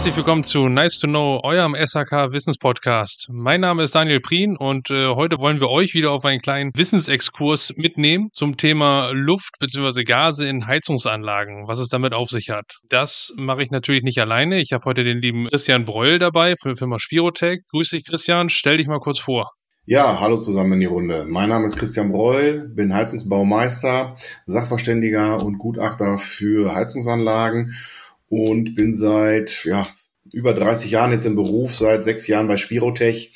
Herzlich willkommen zu Nice to Know, eurem SAK Wissenspodcast. Mein Name ist Daniel Prien und äh, heute wollen wir euch wieder auf einen kleinen Wissensexkurs mitnehmen zum Thema Luft bzw. Gase in Heizungsanlagen, was es damit auf sich hat. Das mache ich natürlich nicht alleine. Ich habe heute den lieben Christian Breul dabei von der Firma Spirotech. Grüß dich, Christian. Stell dich mal kurz vor. Ja, hallo zusammen in die Runde. Mein Name ist Christian Breul, bin Heizungsbaumeister, Sachverständiger und Gutachter für Heizungsanlagen und bin seit ja, über 30 Jahren jetzt im Beruf, seit sechs Jahren bei Spirotech.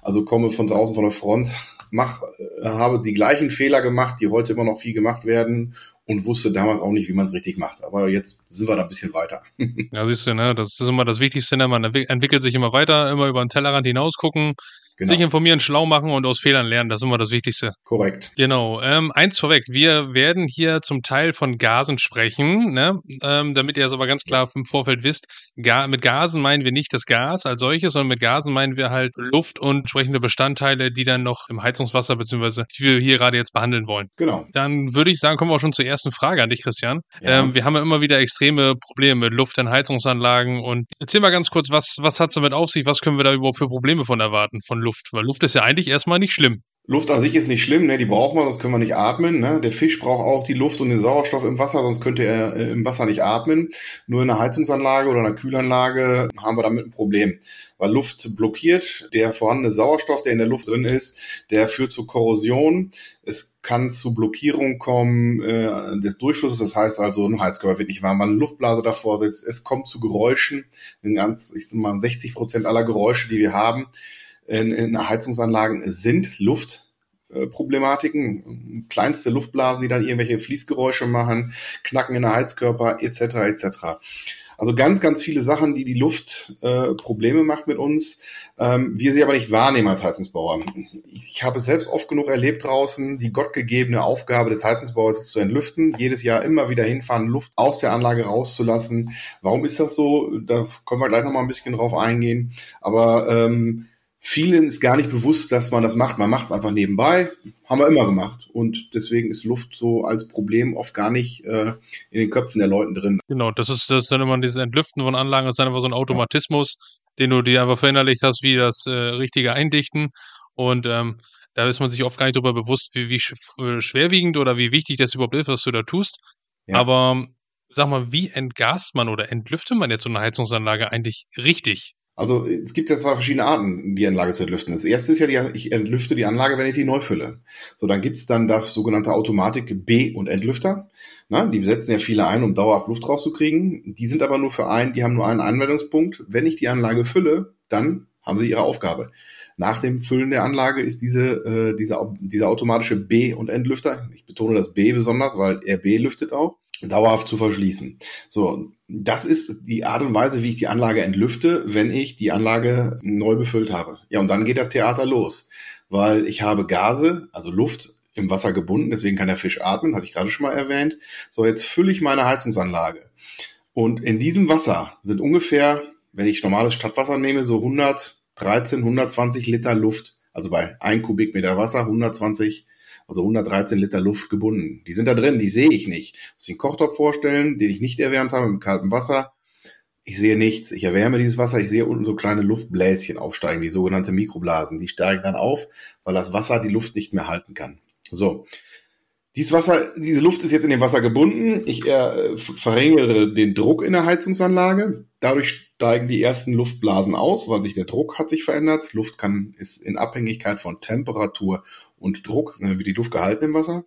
Also komme von draußen von der Front, mach, äh, habe die gleichen Fehler gemacht, die heute immer noch viel gemacht werden und wusste damals auch nicht, wie man es richtig macht. Aber jetzt sind wir da ein bisschen weiter. ja, siehst du, ne? das ist immer das Wichtigste. Ne? Man entwickelt sich immer weiter, immer über den Tellerrand hinaus gucken, Genau. Sich informieren, schlau machen und aus Fehlern lernen, das ist immer das Wichtigste. Korrekt. Genau. Ähm, eins vorweg, wir werden hier zum Teil von Gasen sprechen, ne? ähm, damit ihr es aber ganz klar im Vorfeld wisst. Ga mit Gasen meinen wir nicht das Gas als solches, sondern mit Gasen meinen wir halt Luft und entsprechende Bestandteile, die dann noch im Heizungswasser beziehungsweise die wir hier gerade jetzt behandeln wollen. Genau. Dann würde ich sagen, kommen wir auch schon zur ersten Frage an dich, Christian. Ja. Ähm, wir haben ja immer wieder extreme Probleme mit Luft in Heizungsanlagen und erzähl mal ganz kurz, was, was hat es damit auf sich? Was können wir da überhaupt für Probleme von erwarten von Luft, weil Luft ist ja eigentlich erstmal nicht schlimm. Luft an sich ist nicht schlimm, ne? die brauchen wir, sonst können wir nicht atmen. Ne? Der Fisch braucht auch die Luft und den Sauerstoff im Wasser, sonst könnte er äh, im Wasser nicht atmen. Nur in einer Heizungsanlage oder einer Kühlanlage haben wir damit ein Problem, weil Luft blockiert. Der vorhandene Sauerstoff, der in der Luft drin ist, der führt zu Korrosion. Es kann zu Blockierung kommen äh, des Durchflusses, das heißt also, ein Heizkörper wird nicht warm, weil eine Luftblase davor sitzt. Es kommt zu Geräuschen. In ganz, ich sag mal, 60 Prozent aller Geräusche, die wir haben, in, in Heizungsanlagen sind Luftproblematiken, kleinste Luftblasen, die dann irgendwelche Fließgeräusche machen, Knacken in der Heizkörper etc. etc. Also ganz, ganz viele Sachen, die die Luft äh, Probleme macht mit uns, ähm, wir sie aber nicht wahrnehmen als Heizungsbauer. Ich habe es selbst oft genug erlebt draußen, die gottgegebene Aufgabe des Heizungsbauers ist zu entlüften, jedes Jahr immer wieder hinfahren, Luft aus der Anlage rauszulassen. Warum ist das so? Da können wir gleich nochmal ein bisschen drauf eingehen. Aber ähm, vielen ist gar nicht bewusst, dass man das macht. Man macht es einfach nebenbei, haben wir immer gemacht. Und deswegen ist Luft so als Problem oft gar nicht äh, in den Köpfen der Leuten drin. Genau, das ist, das ist dann immer dieses Entlüften von Anlagen, das ist dann einfach so ein Automatismus, den du dir einfach verinnerlicht hast, wie das äh, richtige Eindichten. Und ähm, da ist man sich oft gar nicht darüber bewusst, wie, wie äh, schwerwiegend oder wie wichtig das überhaupt ist, was du da tust. Ja. Aber sag mal, wie entgast man oder entlüftet man jetzt so eine Heizungsanlage eigentlich richtig? Also es gibt ja zwei verschiedene Arten, die Anlage zu entlüften. Das erste ist ja, die, ich entlüfte die Anlage, wenn ich sie neu fülle. So, dann gibt's dann das sogenannte Automatik B- und Entlüfter. Na, die setzen ja viele ein, um dauerhaft Luft rauszukriegen. Die sind aber nur für einen, die haben nur einen Anwendungspunkt. Wenn ich die Anlage fülle, dann haben sie ihre Aufgabe. Nach dem Füllen der Anlage ist diese, äh, dieser, dieser automatische B- und Entlüfter, ich betone das B besonders, weil er B lüftet auch, dauerhaft zu verschließen. So, das ist die Art und Weise, wie ich die Anlage entlüfte, wenn ich die Anlage neu befüllt habe. Ja, und dann geht das Theater los, weil ich habe Gase, also Luft im Wasser gebunden, deswegen kann der Fisch atmen, hatte ich gerade schon mal erwähnt. So, jetzt fülle ich meine Heizungsanlage. Und in diesem Wasser sind ungefähr, wenn ich normales Stadtwasser nehme, so 113, 120 Liter Luft. Also bei 1 Kubikmeter Wasser 120 also 113 Liter Luft gebunden. Die sind da drin, die sehe ich nicht. Ich muss den Kochtopf vorstellen, den ich nicht erwärmt habe mit kaltem Wasser. Ich sehe nichts. Ich erwärme dieses Wasser. Ich sehe unten so kleine Luftbläschen aufsteigen, die sogenannte Mikroblasen. Die steigen dann auf, weil das Wasser die Luft nicht mehr halten kann. So. Dieses Wasser, diese Luft ist jetzt in dem Wasser gebunden. Ich äh, verringere den Druck in der Heizungsanlage. Dadurch steigen die ersten Luftblasen aus, weil sich der Druck hat sich verändert. Luft kann ist in Abhängigkeit von Temperatur und Druck, ne, wie die Luft gehalten im Wasser.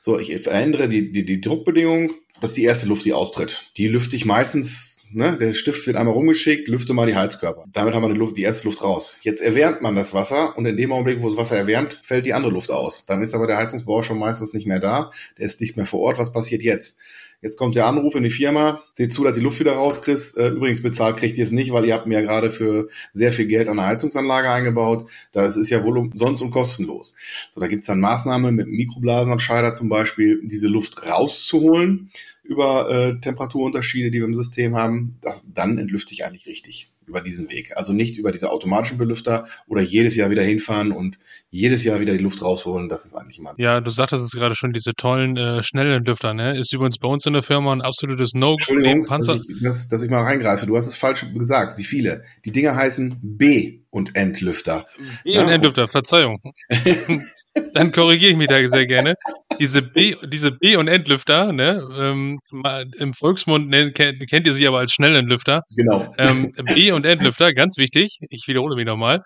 So, ich verändere die, die, die Druckbedingung. Das ist die erste Luft, die austritt. Die lüfte ich meistens, ne, der Stift wird einmal rumgeschickt, lüfte mal die Heizkörper. Damit haben wir die, Luft, die erste Luft raus. Jetzt erwärmt man das Wasser und in dem Augenblick, wo das Wasser erwärmt, fällt die andere Luft aus. Dann ist aber der Heizungsbauer schon meistens nicht mehr da. Der ist nicht mehr vor Ort. Was passiert jetzt? Jetzt kommt der Anruf in die Firma, seht zu, dass die Luft wieder rauskriegst. Äh, übrigens bezahlt kriegt ihr es nicht, weil ihr habt mir ja gerade für sehr viel Geld eine Heizungsanlage eingebaut. Das ist ja wohl umsonst und kostenlos. So, da gibt's dann Maßnahmen mit Mikroblasenabscheider zum Beispiel, diese Luft rauszuholen über äh, Temperaturunterschiede, die wir im System haben. Das, dann entlüfte ich eigentlich richtig. Über diesen Weg. Also nicht über diese automatischen Belüfter oder jedes Jahr wieder hinfahren und jedes Jahr wieder die Luft rausholen. Das ist eigentlich immer. Ja, du sagtest es gerade schon, diese tollen, äh, schnellen Lüfter, ne? Ist übrigens bei uns in der Firma ein absolutes No-Go. Entschuldigung, dass ich, dass, dass ich mal reingreife. Du hast es falsch gesagt. Wie viele? Die Dinger heißen B- und Endlüfter. B- und ja, Endlüfter, Verzeihung. Dann korrigiere ich mich da sehr gerne. Diese B, diese B- und Endlüfter, ne, ähm, im Volksmund ne, kennt, kennt, ihr sie aber als Schnellentlüfter. Genau. Ähm, B- und Endlüfter, ganz wichtig, ich wiederhole mich nochmal,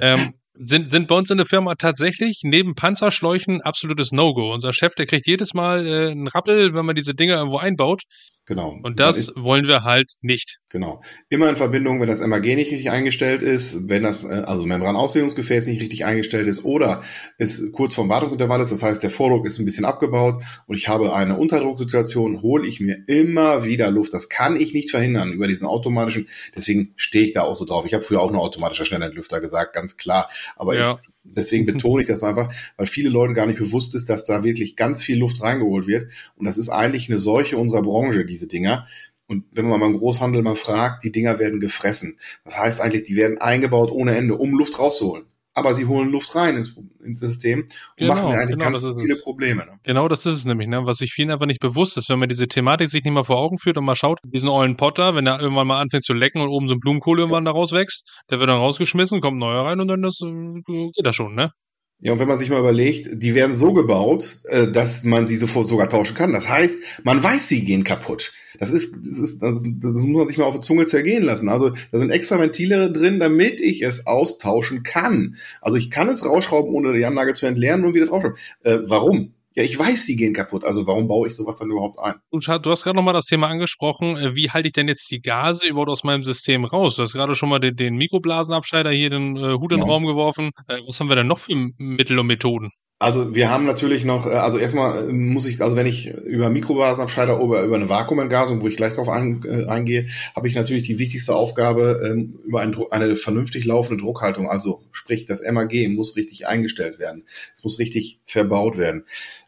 ähm, sind, sind bei uns in der Firma tatsächlich neben Panzerschläuchen absolutes No-Go. Unser Chef, der kriegt jedes Mal äh, einen Rappel, wenn man diese Dinger irgendwo einbaut. Genau. Und das ist, wollen wir halt nicht. Genau. Immer in Verbindung, wenn das MAG nicht richtig eingestellt ist, wenn das, äh, also Membranausdehnungsgefäß nicht richtig eingestellt ist oder es kurz vorm Wartungsintervall ist, das heißt, der Vordruck ist ein bisschen abgebaut und ich habe eine Unterdrucksituation, hole ich mir immer wieder Luft. Das kann ich nicht verhindern über diesen automatischen, deswegen stehe ich da auch so drauf. Ich habe früher auch nur automatischer Schnellentlüfter gesagt, ganz klar. Aber ja. ich, deswegen betone ich das einfach, weil viele Leute gar nicht bewusst ist, dass da wirklich ganz viel Luft reingeholt wird. Und das ist eigentlich eine Seuche unserer Branche, die diese Dinger. Und wenn man mal im Großhandel mal fragt, die Dinger werden gefressen. Das heißt eigentlich, die werden eingebaut ohne Ende, um Luft rauszuholen. Aber sie holen Luft rein ins, ins System und genau, machen eigentlich genau, ganz viele Probleme. Ne? Genau, das ist es nämlich, ne? was sich vielen einfach nicht bewusst ist. Wenn man diese Thematik sich nicht mal vor Augen führt und mal schaut, diesen ollen Potter, wenn er irgendwann mal anfängt zu lecken und oben so ein Blumenkohl irgendwann da rauswächst, der wird dann rausgeschmissen, kommt neuer rein und dann das, äh, geht das schon, ne? Ja, und wenn man sich mal überlegt, die werden so gebaut, äh, dass man sie sofort sogar tauschen kann. Das heißt, man weiß, sie gehen kaputt. Das ist, das ist, das, das muss man sich mal auf die Zunge zergehen lassen. Also da sind extra Ventile drin, damit ich es austauschen kann. Also ich kann es rausschrauben, ohne die Anlage zu entleeren und wieder draufschrauben. Äh, warum? Ja, ich weiß, sie gehen kaputt. Also warum baue ich sowas dann überhaupt ein? Und du hast gerade nochmal das Thema angesprochen. Äh, wie halte ich denn jetzt die Gase überhaupt aus meinem System raus? Du hast gerade schon mal den, den Mikroblasenabscheider hier den äh, Hut in den ja. Raum geworfen. Äh, was haben wir denn noch für Mittel und Methoden? Also wir haben natürlich noch, äh, also erstmal muss ich, also wenn ich über Mikroblasenabscheider oder über eine Vakuumentgasung, wo ich gleich drauf ein, äh, eingehe, habe ich natürlich die wichtigste Aufgabe ähm, über ein, eine vernünftig laufende Druckhaltung. Also sprich, das MAG muss richtig eingestellt werden. Es muss richtig verbaut werden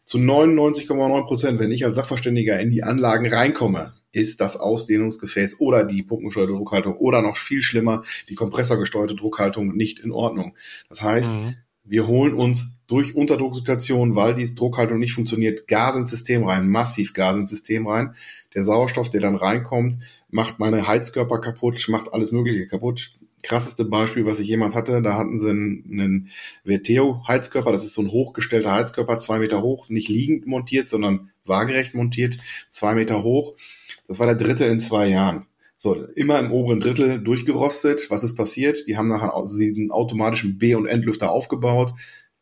zu 99,9 Prozent, wenn ich als Sachverständiger in die Anlagen reinkomme, ist das Ausdehnungsgefäß oder die pumpengesteuerte Druckhaltung oder noch viel schlimmer, die kompressorgesteuerte Druckhaltung nicht in Ordnung. Das heißt, mhm. wir holen uns durch Unterdrucksituationen, weil die Druckhaltung nicht funktioniert, Gas ins System rein, massiv Gas ins System rein. Der Sauerstoff, der dann reinkommt, macht meine Heizkörper kaputt, macht alles Mögliche kaputt krasseste Beispiel, was ich jemals hatte, da hatten sie einen, einen Verteo-Heizkörper, das ist so ein hochgestellter Heizkörper, zwei Meter hoch, nicht liegend montiert, sondern waagerecht montiert, zwei Meter hoch. Das war der dritte in zwei Jahren. So, immer im oberen Drittel durchgerostet. Was ist passiert? Die haben nachher einen automatischen B- und Endlüfter aufgebaut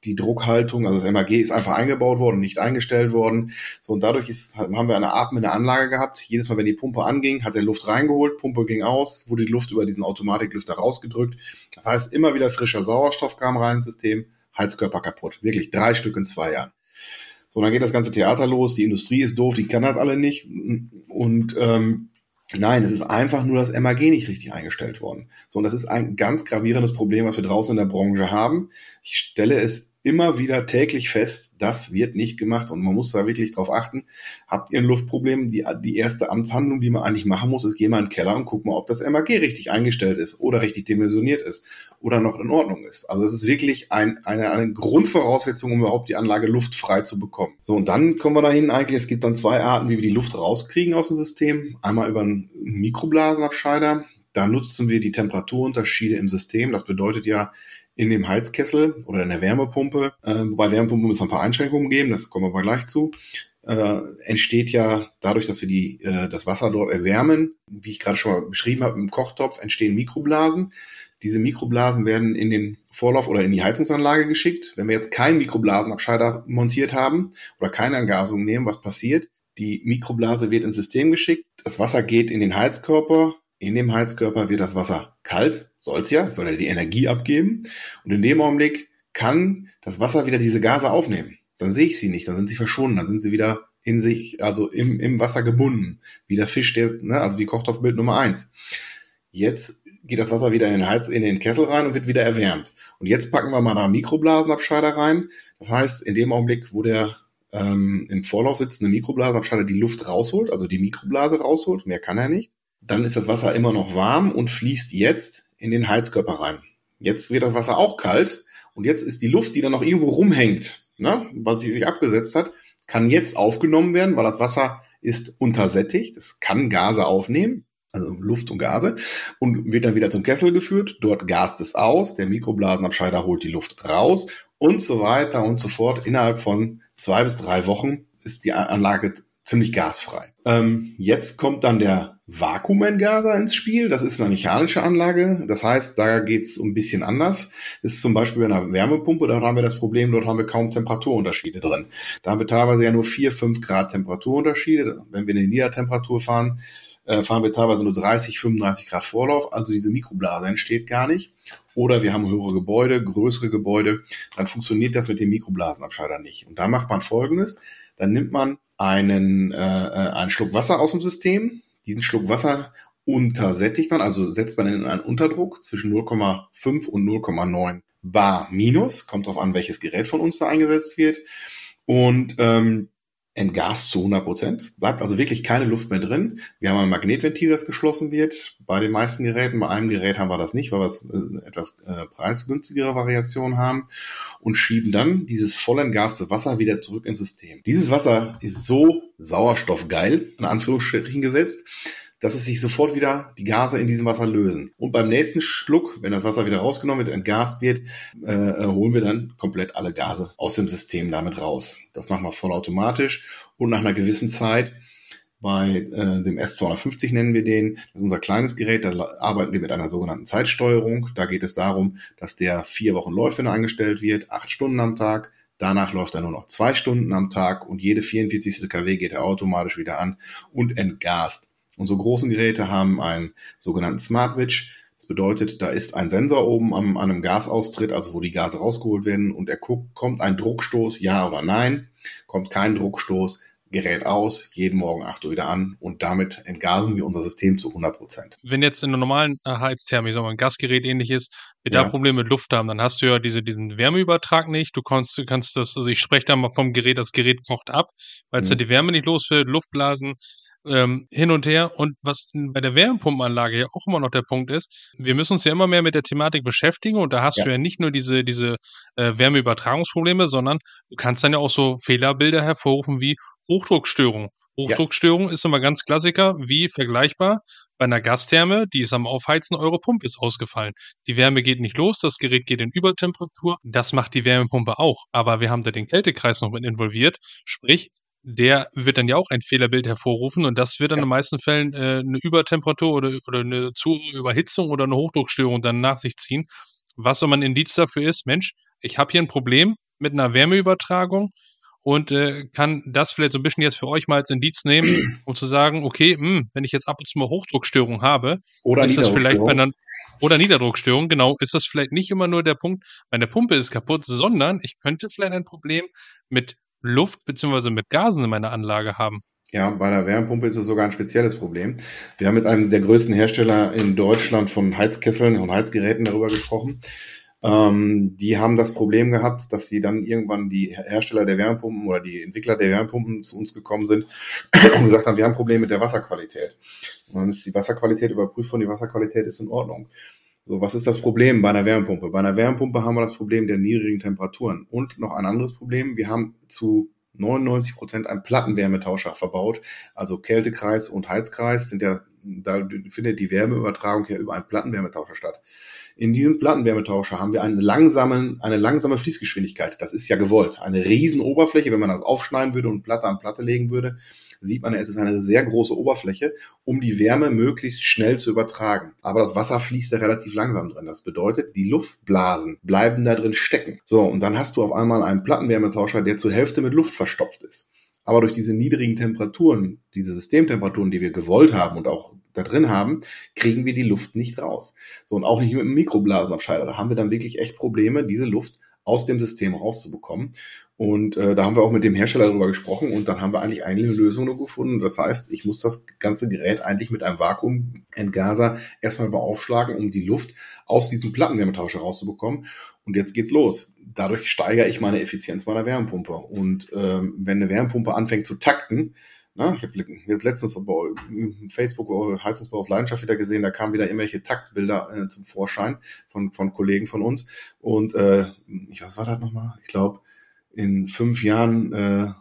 die Druckhaltung, also das MAG ist einfach eingebaut worden, nicht eingestellt worden. So, und dadurch ist, haben wir eine atmende Anlage gehabt. Jedes Mal, wenn die Pumpe anging, hat er Luft reingeholt, Pumpe ging aus, wurde die Luft über diesen Automatiklüfter rausgedrückt. Das heißt, immer wieder frischer Sauerstoff kam rein ins System, Heizkörper kaputt. Wirklich drei Stück in zwei Jahren. So, dann geht das ganze Theater los, die Industrie ist doof, die kann das alle nicht. Und ähm, Nein, es ist einfach nur das MAG nicht richtig eingestellt worden. So, und das ist ein ganz gravierendes Problem, was wir draußen in der Branche haben. Ich stelle es immer wieder täglich fest, das wird nicht gemacht und man muss da wirklich drauf achten. Habt ihr ein Luftproblem? Die, die erste Amtshandlung, die man eigentlich machen muss, ist, geh mal in den Keller und guck mal, ob das MAG richtig eingestellt ist oder richtig dimensioniert ist oder noch in Ordnung ist. Also es ist wirklich ein, eine, eine Grundvoraussetzung, um überhaupt die Anlage luftfrei zu bekommen. So, und dann kommen wir dahin eigentlich, es gibt dann zwei Arten, wie wir die Luft rauskriegen aus dem System. Einmal über einen Mikroblasenabscheider. Da nutzen wir die Temperaturunterschiede im System. Das bedeutet ja, in dem Heizkessel oder in der Wärmepumpe, äh, wobei Wärmepumpe muss ein paar Einschränkungen geben, das kommen wir aber gleich zu, äh, entsteht ja dadurch, dass wir die, äh, das Wasser dort erwärmen, wie ich gerade schon mal beschrieben habe, im Kochtopf entstehen Mikroblasen. Diese Mikroblasen werden in den Vorlauf oder in die Heizungsanlage geschickt. Wenn wir jetzt keinen Mikroblasenabscheider montiert haben oder keine Angasung nehmen, was passiert? Die Mikroblase wird ins System geschickt, das Wasser geht in den Heizkörper, in dem Heizkörper wird das Wasser kalt, soll's ja, soll ja die Energie abgeben. Und in dem Augenblick kann das Wasser wieder diese Gase aufnehmen. Dann sehe ich sie nicht, dann sind sie verschwunden, dann sind sie wieder in sich, also im, im Wasser gebunden. Wie der Fisch, der, ne, also wie Kochtopfbild Nummer eins. Jetzt geht das Wasser wieder in den Heiz, in den Kessel rein und wird wieder erwärmt. Und jetzt packen wir mal da Mikroblasenabscheider rein. Das heißt, in dem Augenblick, wo der ähm, im Vorlauf sitzende Mikroblasenabscheider die Luft rausholt, also die Mikroblase rausholt, mehr kann er nicht, dann ist das Wasser immer noch warm und fließt jetzt in den Heizkörper rein. Jetzt wird das Wasser auch kalt und jetzt ist die Luft, die dann noch irgendwo rumhängt, ne, weil sie sich abgesetzt hat, kann jetzt aufgenommen werden, weil das Wasser ist untersättigt. Es kann Gase aufnehmen, also Luft und Gase, und wird dann wieder zum Kessel geführt. Dort gast es aus, der Mikroblasenabscheider holt die Luft raus und so weiter und so fort. Innerhalb von zwei bis drei Wochen ist die Anlage ziemlich gasfrei. Ähm, jetzt kommt dann der Vakuumentgaser ins Spiel. Das ist eine mechanische Anlage. Das heißt, da geht's ein bisschen anders. Das ist zum Beispiel bei einer Wärmepumpe, da haben wir das Problem, dort haben wir kaum Temperaturunterschiede drin. Da haben wir teilweise ja nur vier, fünf Grad Temperaturunterschiede. Wenn wir in die Niedertemperatur fahren, äh, fahren wir teilweise nur 30, 35 Grad Vorlauf. Also diese Mikroblase entsteht gar nicht. Oder wir haben höhere Gebäude, größere Gebäude. Dann funktioniert das mit dem Mikroblasenabscheider nicht. Und da macht man Folgendes. Dann nimmt man einen, äh, äh, einen Schluck Wasser aus dem System. Diesen Schluck Wasser untersättigt man, also setzt man in einen Unterdruck zwischen 0,5 und 0,9 Bar minus. Kommt darauf an, welches Gerät von uns da eingesetzt wird. Und ähm, entgast zu 100 Prozent. Es bleibt also wirklich keine Luft mehr drin. Wir haben ein Magnetventil, das geschlossen wird. Bei den meisten Geräten, bei einem Gerät haben wir das nicht, weil wir äh, etwas äh, preisgünstigere Variationen haben und schieben dann dieses voll entgaste Wasser wieder zurück ins System. Dieses Wasser ist so sauerstoffgeil, in Anführungsstrichen gesetzt, dass es sich sofort wieder die Gase in diesem Wasser lösen. Und beim nächsten Schluck, wenn das Wasser wieder rausgenommen wird, entgast wird, äh, äh, holen wir dann komplett alle Gase aus dem System damit raus. Das machen wir vollautomatisch und nach einer gewissen Zeit bei äh, dem S250 nennen wir den. Das ist unser kleines Gerät. Da arbeiten wir mit einer sogenannten Zeitsteuerung. Da geht es darum, dass der vier Wochen läuft, wenn er eingestellt wird, acht Stunden am Tag. Danach läuft er nur noch zwei Stunden am Tag und jede 44. kW geht er automatisch wieder an und entgast. Unsere großen Geräte haben einen sogenannten Smartwitch. Das bedeutet, da ist ein Sensor oben am, an einem Gasaustritt, also wo die Gase rausgeholt werden und er guckt, kommt ein Druckstoß, ja oder nein. Kommt kein Druckstoß, Gerät aus, jeden Morgen 8 Uhr wieder an und damit entgasen wir unser System zu 100 Prozent. Wenn jetzt in einer normalen äh, Heiztherme, ich sag mal, ein Gasgerät ähnlich ist, wir ja. da Probleme mit Luft haben, dann hast du ja diese, diesen Wärmeübertrag nicht. Du kannst, du kannst das, also ich spreche da mal vom Gerät, das Gerät kocht ab, weil es mhm. ja die Wärme nicht los wird, Luftblasen ähm, hin und her. Und was bei der Wärmepumpenanlage ja auch immer noch der Punkt ist, wir müssen uns ja immer mehr mit der Thematik beschäftigen und da hast ja. du ja nicht nur diese, diese äh, Wärmeübertragungsprobleme, sondern du kannst dann ja auch so Fehlerbilder hervorrufen wie Hochdruckstörung. Hochdruckstörung ja. ist immer ganz Klassiker, wie vergleichbar bei einer Gastherme, die ist am Aufheizen, eure Pumpe ist ausgefallen. Die Wärme geht nicht los, das Gerät geht in Übertemperatur, das macht die Wärmepumpe auch. Aber wir haben da den Kältekreis noch mit involviert, sprich, der wird dann ja auch ein Fehlerbild hervorrufen und das wird dann ja. in den meisten Fällen äh, eine Übertemperatur oder, oder eine zu Überhitzung oder eine Hochdruckstörung dann nach sich ziehen. Was so ein Indiz dafür ist, Mensch, ich habe hier ein Problem mit einer Wärmeübertragung und äh, kann das vielleicht so ein bisschen jetzt für euch mal als Indiz nehmen, um zu sagen, okay, mh, hm, wenn ich jetzt ab und zu mal Hochdruckstörung habe, oder ist das vielleicht bei einer oder Niederdruckstörung, genau, ist das vielleicht nicht immer nur der Punkt, meine Pumpe ist kaputt, sondern ich könnte vielleicht ein Problem mit Luft beziehungsweise mit Gasen in meiner Anlage haben. Ja, bei der Wärmepumpe ist es sogar ein spezielles Problem. Wir haben mit einem der größten Hersteller in Deutschland von Heizkesseln und Heizgeräten darüber gesprochen. Ähm, die haben das Problem gehabt, dass sie dann irgendwann die Hersteller der Wärmepumpen oder die Entwickler der Wärmepumpen zu uns gekommen sind und gesagt haben, wir haben ein Problem mit der Wasserqualität. Und dann ist die Wasserqualität überprüft und die Wasserqualität ist in Ordnung. So, was ist das Problem bei einer Wärmepumpe? Bei einer Wärmepumpe haben wir das Problem der niedrigen Temperaturen. Und noch ein anderes Problem, wir haben zu 99 Prozent einen Plattenwärmetauscher verbaut. Also Kältekreis und Heizkreis sind ja, da findet die Wärmeübertragung ja über einen Plattenwärmetauscher statt. In diesem Plattenwärmetauscher haben wir einen langsamen, eine langsame Fließgeschwindigkeit. Das ist ja gewollt. Eine riesen Oberfläche, wenn man das aufschneiden würde und Platte an Platte legen würde, sieht man, es ist eine sehr große Oberfläche, um die Wärme möglichst schnell zu übertragen. Aber das Wasser fließt da relativ langsam drin. Das bedeutet, die Luftblasen bleiben da drin stecken. So, und dann hast du auf einmal einen Plattenwärmetauscher, der zur Hälfte mit Luft verstopft ist. Aber durch diese niedrigen Temperaturen, diese Systemtemperaturen, die wir gewollt haben und auch da drin haben, kriegen wir die Luft nicht raus. So, und auch nicht mit einem Mikroblasenabscheider. Da haben wir dann wirklich echt Probleme, diese Luft aus dem System rauszubekommen. Und äh, da haben wir auch mit dem Hersteller darüber gesprochen und dann haben wir eigentlich eine Lösung gefunden. Das heißt, ich muss das ganze Gerät eigentlich mit einem Vakuumentgaser erstmal beaufschlagen, um die Luft aus diesem Plattenwärmetauscher rauszubekommen. Und jetzt geht's los. Dadurch steigere ich meine Effizienz meiner Wärmepumpe. Und ähm, wenn eine Wärmepumpe anfängt zu takten, Na, ich habe jetzt letztens bei Facebook Heizungsbau auf Leidenschaft wieder gesehen, da kamen wieder irgendwelche Taktbilder äh, zum Vorschein von, von Kollegen von uns. Und äh, ich was war das nochmal? Ich glaube, in fünf Jahren äh,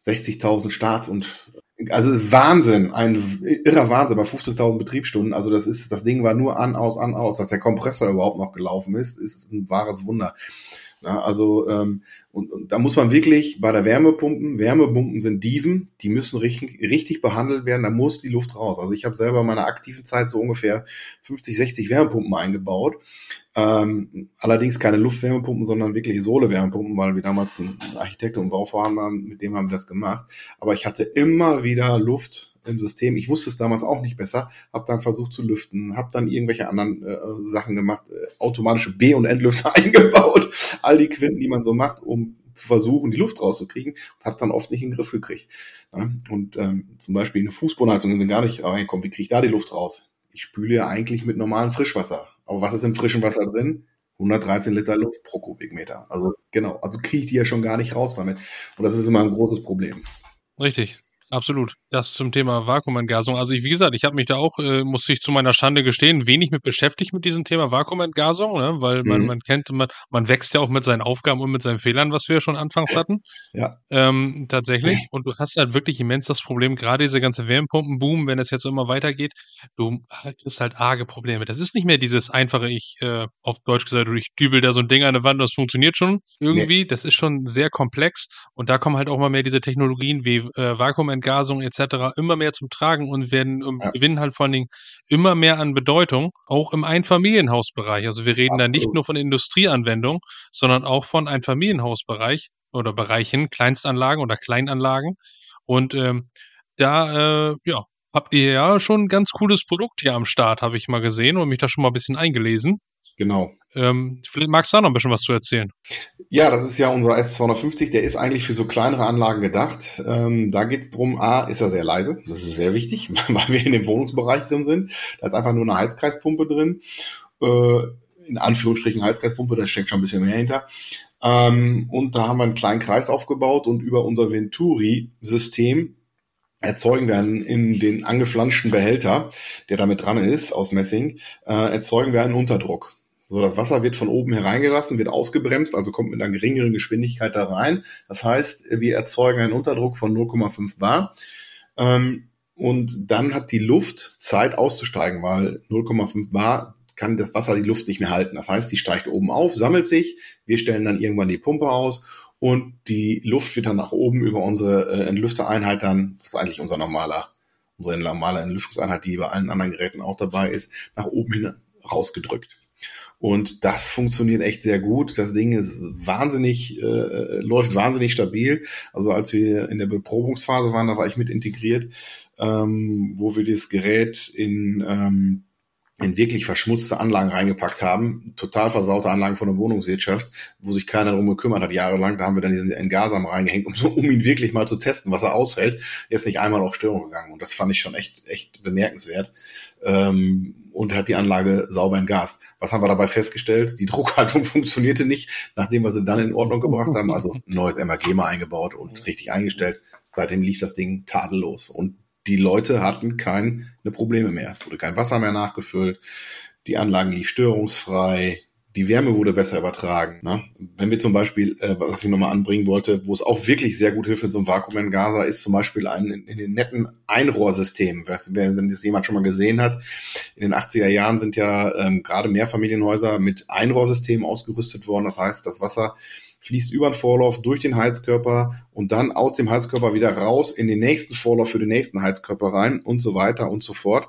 60.000 Starts und also Wahnsinn, ein irrer Wahnsinn bei 15.000 Betriebsstunden. Also das ist, das Ding war nur an, aus, an, aus, dass der Kompressor überhaupt noch gelaufen ist, ist ein wahres Wunder. Ja, also ähm, und, und da muss man wirklich bei der Wärmepumpen, Wärmepumpen sind Diven, die müssen richtig, richtig behandelt werden, da muss die Luft raus. Also ich habe selber in meiner aktiven Zeit so ungefähr 50, 60 Wärmepumpen eingebaut. Ähm, allerdings keine Luftwärmepumpen, sondern wirklich Sohle-Wärmepumpen, weil wir damals ein Architekt und Bauvorhaben waren, mit dem haben wir das gemacht. Aber ich hatte immer wieder Luft im System. Ich wusste es damals auch nicht besser, habe dann versucht zu lüften, habe dann irgendwelche anderen äh, Sachen gemacht, äh, automatische B- und Entlüfter eingebaut, all die Quinten, die man so macht, um zu versuchen, die Luft rauszukriegen, und habe dann oft nicht in den Griff gekriegt. Und ähm, zum Beispiel eine Fußbodenheizung sind gar nicht reinkommt, wie kriege ich da die Luft raus? Ich spüle ja eigentlich mit normalem Frischwasser. Aber was ist im frischen Wasser drin? 113 Liter Luft pro Kubikmeter. Also genau, also kriege ich die ja schon gar nicht raus damit. Und das ist immer ein großes Problem. Richtig. Absolut. Das zum Thema Vakuumentgasung. Also ich, wie gesagt, ich habe mich da auch, äh, muss ich zu meiner Schande gestehen, wenig mit beschäftigt mit diesem Thema Vakuumentgasung, ne? weil man, mhm. man kennt, man, man wächst ja auch mit seinen Aufgaben und mit seinen Fehlern, was wir ja schon anfangs hatten. Ja. Ähm, tatsächlich. Und du hast halt wirklich immens das Problem, gerade diese ganze Wärmepumpenboom, wenn es jetzt immer weitergeht, du hast halt arge Probleme. Das ist nicht mehr dieses einfache, ich, äh, auf Deutsch gesagt, ich dübel da so ein Ding an der Wand, das funktioniert schon irgendwie. Nee. Das ist schon sehr komplex. Und da kommen halt auch mal mehr diese Technologien wie äh, Vakuumentgasung Entgasung etc. immer mehr zum Tragen und werden um, ja. gewinnen halt vor allen Dingen immer mehr an Bedeutung, auch im Einfamilienhausbereich. Also wir reden Absolut. da nicht nur von Industrieanwendung, sondern auch von Einfamilienhausbereich oder Bereichen, Kleinstanlagen oder Kleinanlagen. Und ähm, da, äh, ja, habt ihr ja schon ein ganz cooles Produkt hier am Start, habe ich mal gesehen und mich da schon mal ein bisschen eingelesen. Genau. Ähm, vielleicht magst du da noch ein bisschen was zu erzählen. Ja, das ist ja unser S250, der ist eigentlich für so kleinere Anlagen gedacht. Ähm, da geht es darum, A, ist er sehr leise, das ist sehr wichtig, weil wir in dem Wohnungsbereich drin sind. Da ist einfach nur eine Heizkreispumpe drin. Äh, in Anführungsstrichen Heizkreispumpe, da steckt schon ein bisschen mehr hinter. Ähm, und da haben wir einen kleinen Kreis aufgebaut und über unser Venturi-System erzeugen wir in den angeflanschten Behälter, der damit dran ist, aus Messing, äh, erzeugen wir einen Unterdruck. So, das Wasser wird von oben hereingelassen, wird ausgebremst, also kommt mit einer geringeren Geschwindigkeit da rein. Das heißt, wir erzeugen einen Unterdruck von 0,5 bar. Ähm, und dann hat die Luft Zeit auszusteigen, weil 0,5 bar kann das Wasser die Luft nicht mehr halten. Das heißt, die steigt oben auf, sammelt sich, wir stellen dann irgendwann die Pumpe aus und die Luft wird dann nach oben über unsere äh, Entlüftereinheit dann, was eigentlich unser normaler, unsere normale Entlüftungseinheit, die bei allen anderen Geräten auch dabei ist, nach oben hin rausgedrückt. Und das funktioniert echt sehr gut. Das Ding ist wahnsinnig, äh, läuft wahnsinnig stabil. Also als wir in der Beprobungsphase waren, da war ich mit integriert, ähm, wo wir das Gerät in ähm, in wirklich verschmutzte Anlagen reingepackt haben, total versaute Anlagen von der Wohnungswirtschaft, wo sich keiner darum gekümmert hat, jahrelang. Da haben wir dann diesen Entgasam reingehängt, um, um ihn wirklich mal zu testen, was er aushält. Er ist nicht einmal auf Störung gegangen und das fand ich schon echt, echt bemerkenswert. Ähm, und hat die Anlage sauber entgast. Was haben wir dabei festgestellt? Die Druckhaltung funktionierte nicht, nachdem wir sie dann in Ordnung gebracht haben. Also ein neues MRG mal eingebaut und richtig eingestellt. Seitdem lief das Ding tadellos. Und die Leute hatten keine Probleme mehr. Es wurde kein Wasser mehr nachgefüllt. Die Anlagen lief störungsfrei. Die Wärme wurde besser übertragen. Ne? Wenn wir zum Beispiel, äh, was ich nochmal anbringen wollte, wo es auch wirklich sehr gut hilft mit so einem Vakuumentgaser, ist zum Beispiel ein in, in den netten Einrohrsystemen. Wenn das jemand schon mal gesehen hat, in den 80er Jahren sind ja ähm, gerade Mehrfamilienhäuser mit Einrohrsystemen ausgerüstet worden. Das heißt, das Wasser fließt über den Vorlauf durch den Heizkörper und dann aus dem Heizkörper wieder raus in den nächsten Vorlauf für den nächsten Heizkörper rein und so weiter und so fort.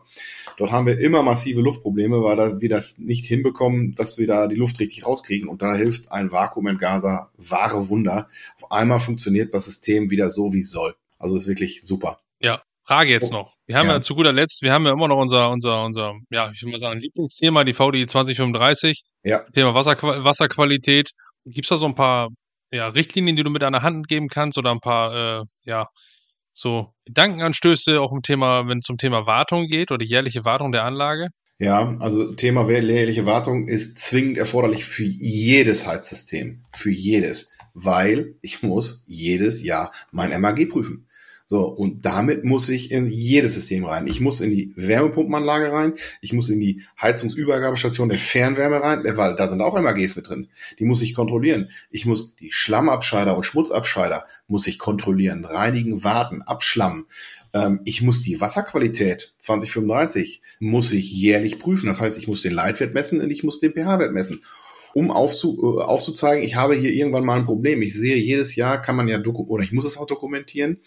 Dort haben wir immer massive Luftprobleme, weil wir das nicht hinbekommen, dass wir da die Luft richtig rauskriegen. Und da hilft ein Vakuumentgaser wahre Wunder. Auf einmal funktioniert das System wieder so, wie es soll. Also ist wirklich super. Ja, Frage jetzt oh, noch. Wir haben ja. ja. zu guter Letzt, wir haben ja immer noch unser, unser, unser, ja, ich würde mal sagen, Lieblingsthema, die VDI 2035. Ja. Thema Wasserqu Wasserqualität. Gibt es da so ein paar ja, Richtlinien, die du mit einer Hand geben kannst oder ein paar äh, ja, so Gedankenanstöße auch im Thema, wenn es zum Thema Wartung geht oder jährliche Wartung der Anlage? Ja, also Thema jährliche Wartung ist zwingend erforderlich für jedes Heizsystem. Für jedes. Weil ich muss jedes Jahr mein MAG prüfen. So, und damit muss ich in jedes System rein. Ich muss in die Wärmepumpenanlage rein, ich muss in die Heizungsübergabestation der Fernwärme rein, weil da sind auch MAGs mit drin. Die muss ich kontrollieren. Ich muss die Schlammabscheider und Schmutzabscheider muss ich kontrollieren, reinigen, warten, abschlammen. Ähm, ich muss die Wasserqualität 2035 muss ich jährlich prüfen. Das heißt, ich muss den Leitwert messen und ich muss den pH-Wert messen um aufzu, äh, aufzuzeigen, ich habe hier irgendwann mal ein Problem. Ich sehe jedes Jahr, kann man ja oder ich muss es auch dokumentieren,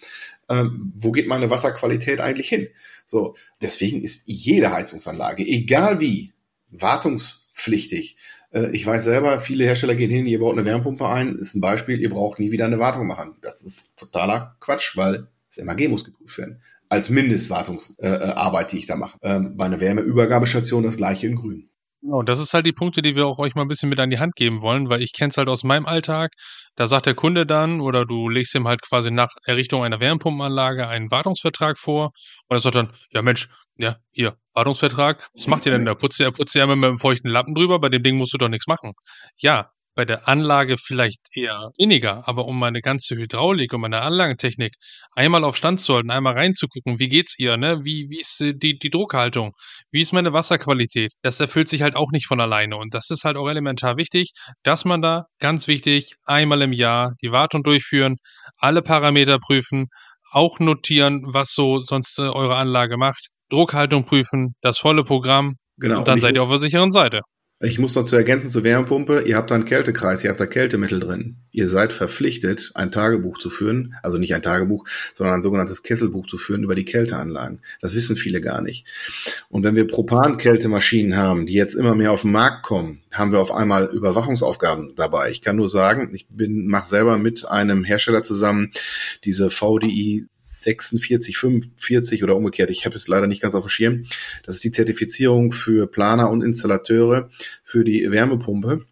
ähm, wo geht meine Wasserqualität eigentlich hin? So, deswegen ist jede Heizungsanlage, egal wie, wartungspflichtig. Äh, ich weiß selber, viele Hersteller gehen hin, ihr baut eine Wärmepumpe ein, ist ein Beispiel, ihr braucht nie wieder eine Wartung machen. Das ist totaler Quatsch, weil das MAG muss geprüft werden. Als Mindestwartungsarbeit, äh, die ich da mache. Ähm, bei einer Wärmeübergabestation das gleiche in Grün. Genau, das ist halt die Punkte, die wir auch euch mal ein bisschen mit an die Hand geben wollen, weil ich kenne es halt aus meinem Alltag. Da sagt der Kunde dann oder du legst ihm halt quasi nach Errichtung einer Wärmepumpenanlage einen Wartungsvertrag vor und er sagt dann, ja Mensch, ja, hier, Wartungsvertrag, was macht ihr denn da? Putzt ihr, putzt ihr mit einem feuchten Lappen drüber, bei dem Ding musst du doch nichts machen. Ja, bei der Anlage vielleicht eher weniger, aber um meine ganze Hydraulik, um meine Anlagentechnik einmal auf Stand zu halten, einmal reinzugucken, wie geht's ihr, ne? Wie, wie ist die, die Druckhaltung? Wie ist meine Wasserqualität? Das erfüllt sich halt auch nicht von alleine und das ist halt auch elementar wichtig, dass man da ganz wichtig einmal im Jahr die Wartung durchführen, alle Parameter prüfen, auch notieren, was so sonst äh, eure Anlage macht, Druckhaltung prüfen, das volle Programm Genau. Und dann und seid ihr auf der sicheren Seite. Ich muss noch zu ergänzen zur Wärmepumpe, ihr habt da einen Kältekreis, ihr habt da Kältemittel drin. Ihr seid verpflichtet, ein Tagebuch zu führen, also nicht ein Tagebuch, sondern ein sogenanntes Kesselbuch zu führen über die Kälteanlagen. Das wissen viele gar nicht. Und wenn wir Propan-Kältemaschinen haben, die jetzt immer mehr auf den Markt kommen, haben wir auf einmal Überwachungsaufgaben dabei. Ich kann nur sagen, ich bin, mache selber mit einem Hersteller zusammen diese VDI 46, 45 oder umgekehrt. Ich habe es leider nicht ganz auf dem Schirm. Das ist die Zertifizierung für Planer und Installateure für die Wärmepumpe.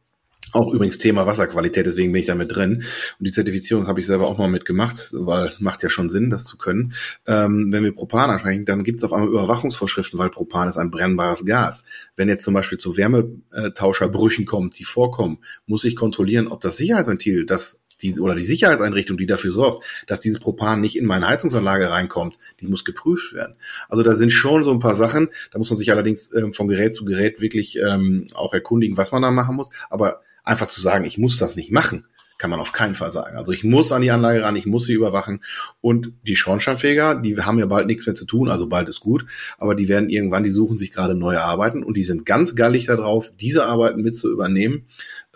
Auch übrigens Thema Wasserqualität, deswegen bin ich da mit drin. Und die Zertifizierung habe ich selber auch mal mitgemacht, weil macht ja schon Sinn, das zu können. Ähm, wenn wir Propan ansprechen, dann gibt es auf einmal Überwachungsvorschriften, weil Propan ist ein brennbares Gas. Wenn jetzt zum Beispiel zu Wärmetauscherbrüchen kommt, die vorkommen, muss ich kontrollieren, ob das Sicherheitsventil, das die, oder die Sicherheitseinrichtung, die dafür sorgt, dass dieses Propan nicht in meine Heizungsanlage reinkommt, die muss geprüft werden. Also da sind schon so ein paar Sachen, da muss man sich allerdings ähm, von Gerät zu Gerät wirklich ähm, auch erkundigen, was man da machen muss. Aber einfach zu sagen, ich muss das nicht machen, kann man auf keinen Fall sagen. Also ich muss an die Anlage ran, ich muss sie überwachen. Und die Schornsteinfeger, die haben ja bald nichts mehr zu tun, also bald ist gut, aber die werden irgendwann, die suchen sich gerade neue Arbeiten und die sind ganz gallig darauf, diese Arbeiten mit zu übernehmen.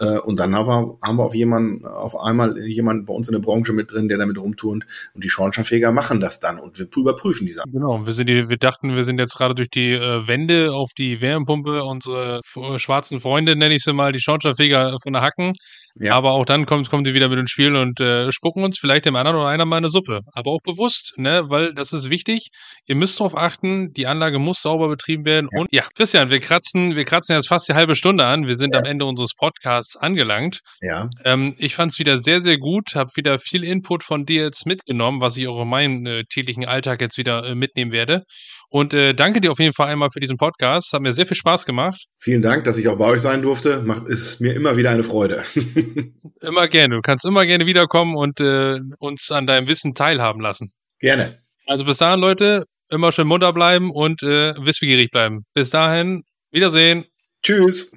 Äh, und dann haben wir, haben wir auf jemanden, auf einmal jemanden bei uns in der Branche mit drin, der damit rumturnt. Und die Schornsteinfeger machen das dann und wir überprüfen die Sachen. Genau, wir sind wir dachten, wir sind jetzt gerade durch die äh, Wände auf die Wärmepumpe, unsere schwarzen Freunde, nenne ich sie mal, die Schornsteinfeger von der Hacken. Ja. Aber auch dann kommt, kommen die wieder mit ins Spiel und äh, spucken uns vielleicht dem anderen oder einer mal eine Suppe. Aber auch bewusst, ne, weil das ist wichtig. Ihr müsst darauf achten, die Anlage muss sauber betrieben werden. Ja. Und ja, Christian, wir kratzen, wir kratzen jetzt fast die halbe Stunde an. Wir sind ja. am Ende unseres Podcasts angelangt. Ja. Ähm, ich fand es wieder sehr, sehr gut, habe wieder viel Input von dir jetzt mitgenommen, was ich auch in meinen äh, täglichen Alltag jetzt wieder äh, mitnehmen werde. Und äh, danke dir auf jeden Fall einmal für diesen Podcast. Hat mir sehr viel Spaß gemacht. Vielen Dank, dass ich auch bei euch sein durfte. Macht ist mir immer wieder eine Freude. immer gerne. Du kannst immer gerne wiederkommen und äh, uns an deinem Wissen teilhaben lassen. Gerne. Also bis dahin, Leute, immer schön munter bleiben und äh, wissbegierig bleiben. Bis dahin, Wiedersehen. Tschüss.